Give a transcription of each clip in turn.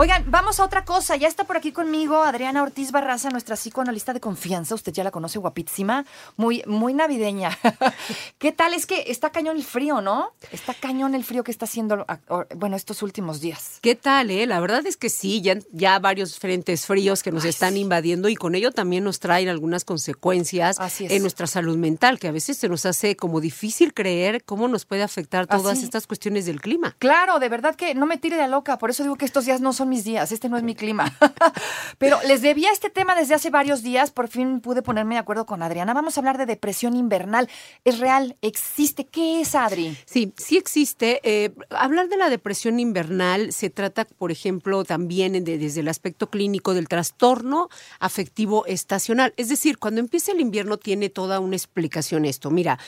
Oigan, vamos a otra cosa. Ya está por aquí conmigo Adriana Ortiz Barraza, nuestra psicoanalista de confianza. Usted ya la conoce, guapísima, muy, muy navideña. ¿Qué tal? Es que está cañón el frío, ¿no? Está cañón el frío que está haciendo, bueno, estos últimos días. ¿Qué tal, eh? La verdad es que sí, ya, ya varios frentes fríos que nos están invadiendo y con ello también nos traen algunas consecuencias en nuestra salud mental, que a veces se nos hace como difícil creer cómo nos puede afectar todas estas cuestiones del clima. Claro, de verdad que no me tire de loca, por eso digo que estos días no son mis días, este no es mi clima. Pero les debía este tema desde hace varios días, por fin pude ponerme de acuerdo con Adriana. Vamos a hablar de depresión invernal. ¿Es real? ¿Existe? ¿Qué es, Adri? Sí, sí existe. Eh, hablar de la depresión invernal se trata, por ejemplo, también desde el aspecto clínico del trastorno afectivo estacional. Es decir, cuando empieza el invierno tiene toda una explicación esto. Mira,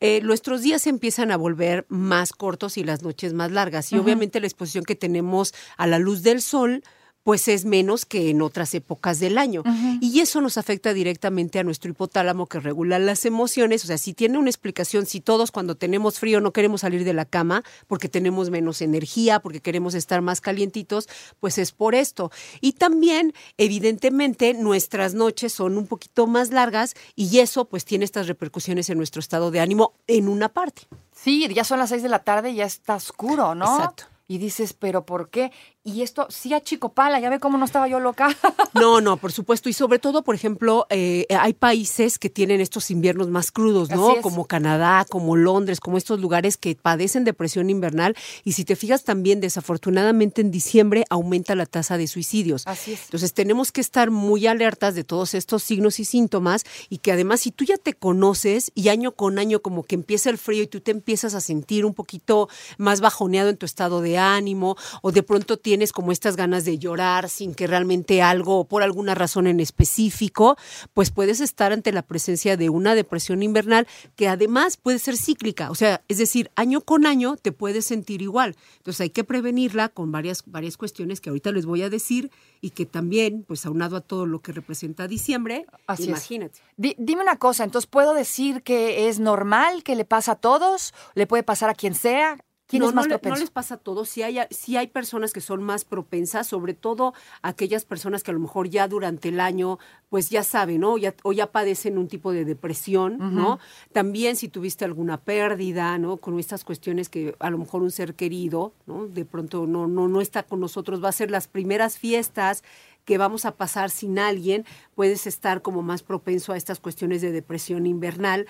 eh, nuestros días empiezan a volver más cortos y las noches más largas. Y obviamente la exposición que tenemos a la luz del sol pues es menos que en otras épocas del año. Y eso nos afecta directamente a nuestro hipotálamo que regula las emociones. O sea, si tiene una explicación, si todos cuando tenemos frío no queremos salir de la cama porque tenemos menos energía, porque queremos estar más calientitos, pues es por esto. Y también, evidentemente, nuestras noches son un poquito más largas y eso pues tiene estas repercusiones en nuestro estado de ánimo en una parte. Sí, ya son las seis de la tarde y ya está oscuro, ¿no? Exacto. Y dices, ¿pero por qué? Y esto sí a Chico Pala, ya ve cómo no estaba yo loca. No, no, por supuesto. Y sobre todo, por ejemplo, eh, hay países que tienen estos inviernos más crudos, ¿no? Como Canadá, como Londres, como estos lugares que padecen depresión invernal. Y si te fijas también, desafortunadamente en diciembre aumenta la tasa de suicidios. Así es. Entonces tenemos que estar muy alertas de todos estos signos y síntomas y que además si tú ya te conoces y año con año como que empieza el frío y tú te empiezas a sentir un poquito más bajoneado en tu estado de ánimo o de pronto tienes tienes como estas ganas de llorar sin que realmente algo, por alguna razón en específico, pues puedes estar ante la presencia de una depresión invernal que además puede ser cíclica. O sea, es decir, año con año te puedes sentir igual. Entonces hay que prevenirla con varias, varias cuestiones que ahorita les voy a decir y que también, pues aunado a todo lo que representa diciembre, imagínate. dime una cosa, entonces puedo decir que es normal que le pasa a todos, le puede pasar a quien sea, no, no, les pasa a todos. Sí hay, hay personas que son más propensas, sobre todo aquellas personas que a lo mejor ya durante el año, pues ya saben, ¿no? Ya, o ya padecen un tipo de depresión, ¿no? También si tuviste alguna pérdida, ¿no? Con estas cuestiones que a lo mejor un ser querido, ¿no? De pronto no, no, no está con nosotros, va a ser las primeras fiestas que vamos a pasar sin alguien, puedes estar como más propenso a estas cuestiones de depresión invernal.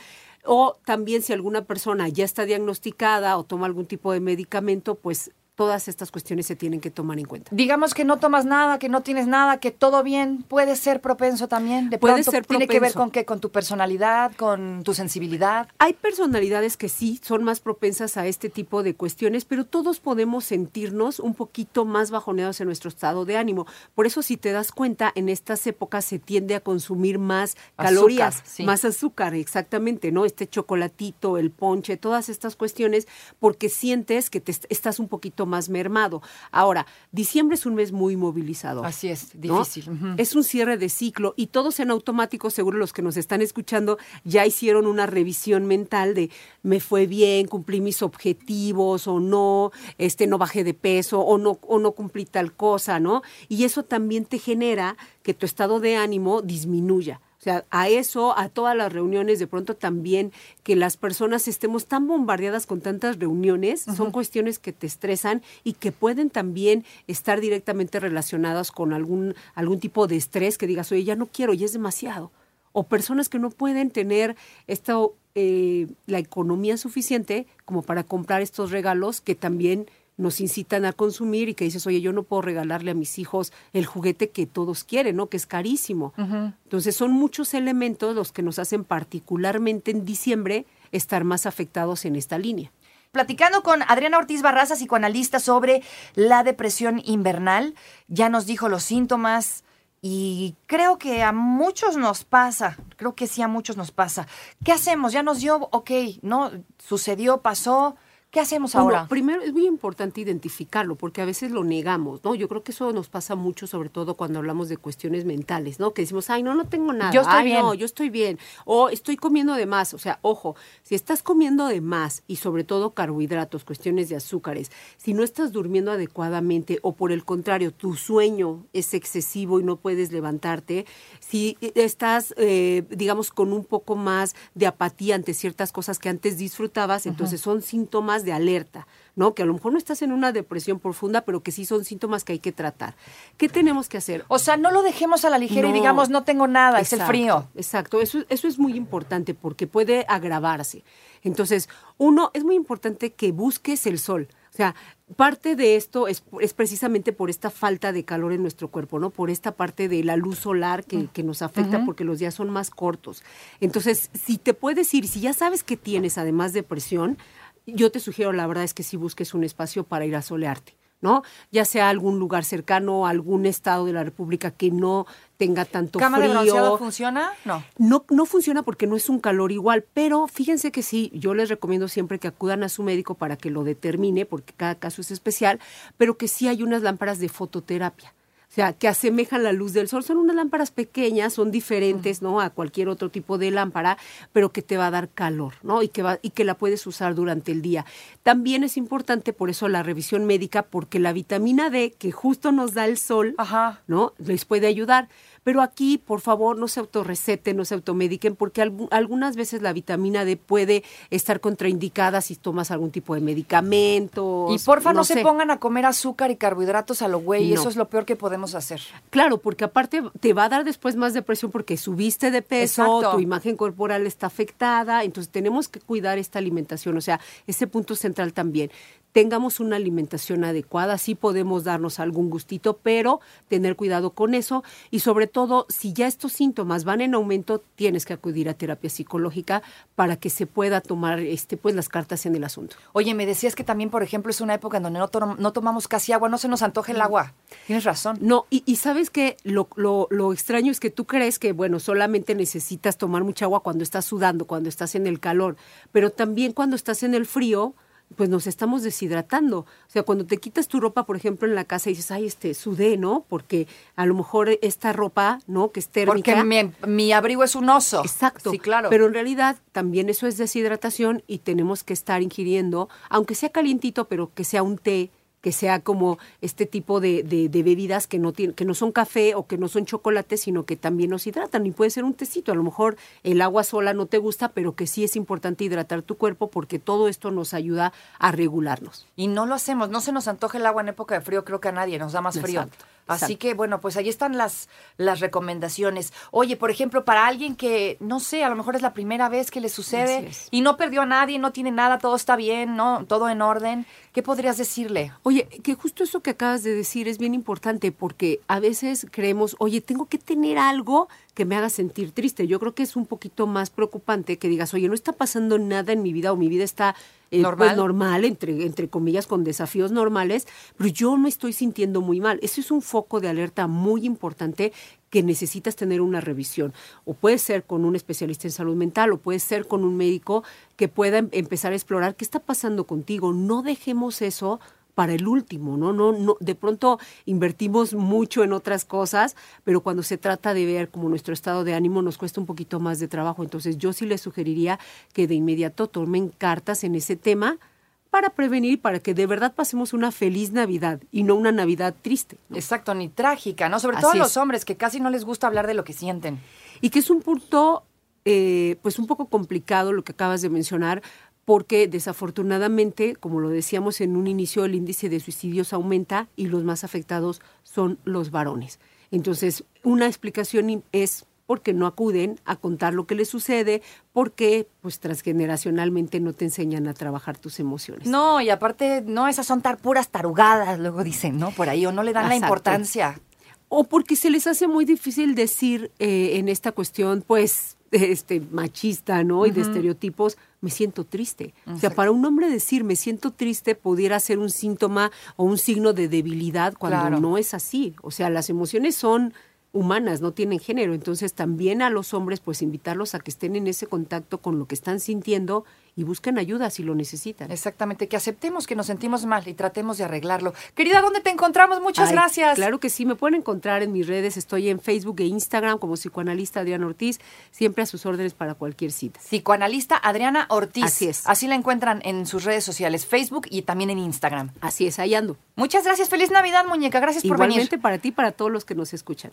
O también si alguna persona ya está diagnosticada o toma algún tipo de medicamento, pues todas estas cuestiones se tienen que tomar en cuenta. Digamos que no tomas nada, que no tienes nada, que todo bien, puede ser propenso también. De puede ser tiene que ver con qué, con tu personalidad, con tu sensibilidad. Hay personalidades que sí son más propensas a este tipo de cuestiones, pero todos podemos sentirnos un poquito más bajoneados en nuestro estado de ánimo. Por eso si te das cuenta, en estas épocas se tiende a consumir más calorías, más azúcar, exactamente, ¿no? Este chocolatito, el ponche, todas estas cuestiones, porque sientes que te estás un poquito más mermado. Ahora, diciembre es un mes muy movilizador. Así es, difícil. Es un cierre de ciclo y todos en automático, seguro los que nos están escuchando, ya hicieron una revisión mental de me fue bien, cumplí mis objetivos o no, este no bajé de peso o no o no cumplí tal cosa, ¿no? Y eso también te genera que tu estado de ánimo disminuya sea, a eso, a todas las reuniones, de pronto también que las personas estemos tan bombardeadas con tantas reuniones, son cuestiones que te estresan y que pueden también estar directamente relacionadas con algún, algún tipo de estrés que digas, oye, ya no quiero, ya es demasiado. O personas que no pueden tener esta, eh, la economía suficiente como para comprar estos regalos que también nos incitan a consumir y que dices, oye, yo no puedo regalarle a mis hijos el juguete que todos quieren, ¿no? Que es carísimo. Entonces son muchos elementos los que nos hacen particularmente en diciembre estar más afectados en esta línea. Platicando con Adriana Ortiz Barraza, psicoanalista, sobre la depresión invernal, ya nos dijo los síntomas, y creo que a muchos nos pasa, creo que sí a muchos nos pasa. ¿Qué hacemos? Ya nos dio, ok, ¿no? Sucedió, pasó, ¿Qué hacemos Uno, ahora? primero es muy importante identificarlo, porque a veces lo negamos, ¿no? Yo creo que eso nos pasa mucho, sobre todo cuando hablamos de cuestiones mentales, ¿no? Que decimos, ay, no, no tengo nada. Yo estoy Ay, bien. No, yo estoy bien. O estoy comiendo de más. O sea, ojo, si estás comiendo de más y sobre todo carbohidratos, cuestiones de azúcares, si no estás durmiendo adecuadamente o por el contrario, tu sueño es excesivo y no puedes levantarte, si estás, eh, digamos, con un poco más de apatía ante ciertas cosas que antes disfrutabas, entonces son síntomas de alerta, ¿no? Que a lo mejor no estás en una depresión profunda, pero que sí son síntomas que hay que tratar. ¿Qué tenemos que hacer? O sea, no lo dejemos a la ligera y digamos, no tengo nada, es el frío. Exacto, eso, eso es muy importante porque puede agravarse. Entonces, uno, es muy importante que busques el sol. O sea, parte de esto es, es precisamente por esta falta de calor en nuestro cuerpo, ¿no? Por esta parte de la luz solar que, que nos afecta porque los días son más cortos. Entonces, si te puedes ir, si ya sabes que tienes además depresión, yo te sugiero, la verdad es que si busques un espacio para ir a solearte. ¿no? Ya sea algún lugar cercano, algún estado de la República que no tenga tanto ¿Cama de frío. bronceado funciona? No. No, no funciona porque no es un calor igual, pero fíjense que sí, yo les recomiendo siempre que acudan a su médico para que lo determine, porque cada caso es especial, pero que sí hay unas lámparas de fototerapia. O sea, que asemejan la luz del sol. Son unas lámparas pequeñas, son diferentes, ¿no? A cualquier otro tipo de lámpara, pero que te va a dar calor, ¿no? Y que, va, y que la puedes usar durante el día. También es importante, por eso, la revisión médica, porque la vitamina D, que justo nos da el sol, Ajá. ¿no? Les puede ayudar. Pero aquí, por favor, no se autorreceten, no se automediquen, porque algu- algunas veces la vitamina D puede estar contraindicada si tomas algún tipo de medicamentos. Y porfa no, se sé. pongan a comer azúcar y carbohidratos a lo güey, No. eso es lo peor que podemos hacer. Claro, porque aparte te va a dar después más depresión porque subiste de peso, Exacto. tu imagen corporal está afectada, entonces tenemos que cuidar esta alimentación, o sea, ese punto central también. Tengamos una alimentación adecuada, sí podemos darnos algún gustito, pero tener cuidado con eso y sobre todo, si ya estos síntomas van en aumento, tienes que acudir a terapia psicológica para que se pueda tomar este pues las cartas en el asunto. Oye, me decías que también, por ejemplo, es una época en donde no, to- no tomamos casi agua, no se nos antoja el agua. Tienes razón. No, y, y sabes que lo, lo, lo extraño es que tú crees que, bueno, solamente necesitas tomar mucha agua cuando estás sudando, cuando estás en el calor, pero también cuando estás en el frío, pues nos estamos deshidratando. O sea, cuando te quitas tu ropa, por ejemplo, en la casa y dices, ay, este, sudé, ¿no? Porque a lo mejor esta ropa, ¿no? Que es térmica. Porque mi, mi abrigo es un oso. Exacto. Sí, claro. Pero en realidad también eso es deshidratación y tenemos que estar ingiriendo, aunque sea calientito, pero que sea un té, que sea como este tipo de, de- de bebidas que no, tienen, que no son café o que no son chocolate, sino que también nos hidratan. Y puede ser un tecito. A lo mejor el agua sola no te gusta, pero que sí es importante hidratar tu cuerpo porque todo esto nos ayuda a regularnos. Y no lo hacemos, no se nos antoja el agua en época de frío, creo que a nadie nos da más frío. Exacto, Así que bueno, pues ahí están las, las recomendaciones. Oye, por ejemplo, para alguien que, no sé, a lo mejor es la primera vez que le sucede y no perdió a nadie, no tiene nada, todo está bien, ¿no? Todo en orden, ¿qué podrías decirle? Oye, que justo eso que acabas de decir es bien importante porque a veces creemos, oye, tengo que tener algo que me haga sentir triste. Yo creo que es un poquito más preocupante que digas, oye, no está pasando nada en mi vida o mi vida está eh, Normal. pues, normal, entre, entre comillas, con desafíos normales, pero yo me estoy sintiendo muy mal. Eso es un foco de alerta muy importante que necesitas tener una revisión. O puede ser con un especialista en salud mental o puede ser con un médico que pueda em- empezar a explorar qué está pasando contigo. No dejemos eso para el último, ¿no? No, no, de pronto invertimos mucho en otras cosas, pero cuando se trata de ver como nuestro estado de ánimo nos cuesta un poquito más de trabajo. Entonces yo sí les sugeriría que de inmediato tomen cartas en ese tema para prevenir, para que de verdad pasemos una feliz Navidad y no una Navidad triste. ¿no? Exacto, ni trágica, ¿no? Sobre Así todo a es. los hombres que casi no les gusta hablar de lo que sienten. Y que es un punto, eh, pues un poco complicado lo que acabas de mencionar, porque desafortunadamente, como lo decíamos en un inicio, el índice de suicidios aumenta y los más afectados son los varones. Entonces, una explicación es porque no acuden a contar lo que les sucede, porque pues transgeneracionalmente no te enseñan a trabajar tus emociones. No, y aparte, no, esas son tar puras tarugadas, luego dicen, ¿no? Por ahí, o no le dan la importancia. O porque se les hace muy difícil decir eh, en esta cuestión, pues, este machista, ¿no? Y de estereotipos, me siento triste. O sea, para un hombre decir me siento triste pudiera ser un síntoma o un signo de debilidad cuando Claro. no es así. O sea, las emociones son humanas, no tienen género. Entonces, también a los hombres, pues, invitarlos a que estén en ese contacto con lo que están sintiendo y busquen ayuda si lo necesitan. Exactamente, que aceptemos que nos sentimos mal y tratemos de arreglarlo. Querida, ¿dónde te encontramos? Muchas Ay, gracias. Claro que sí, me pueden encontrar en mis redes, estoy en Facebook e Instagram como psicoanalista Adriana Ortiz, siempre a sus órdenes para cualquier cita. Psicoanalista Adriana Ortiz. Así es. Así la encuentran en sus redes sociales, Facebook y también en Instagram. Así es, ahí ando. Muchas gracias. Feliz Navidad, muñeca. Gracias por venir. Igualmente para ti y para todos los que nos escuchan.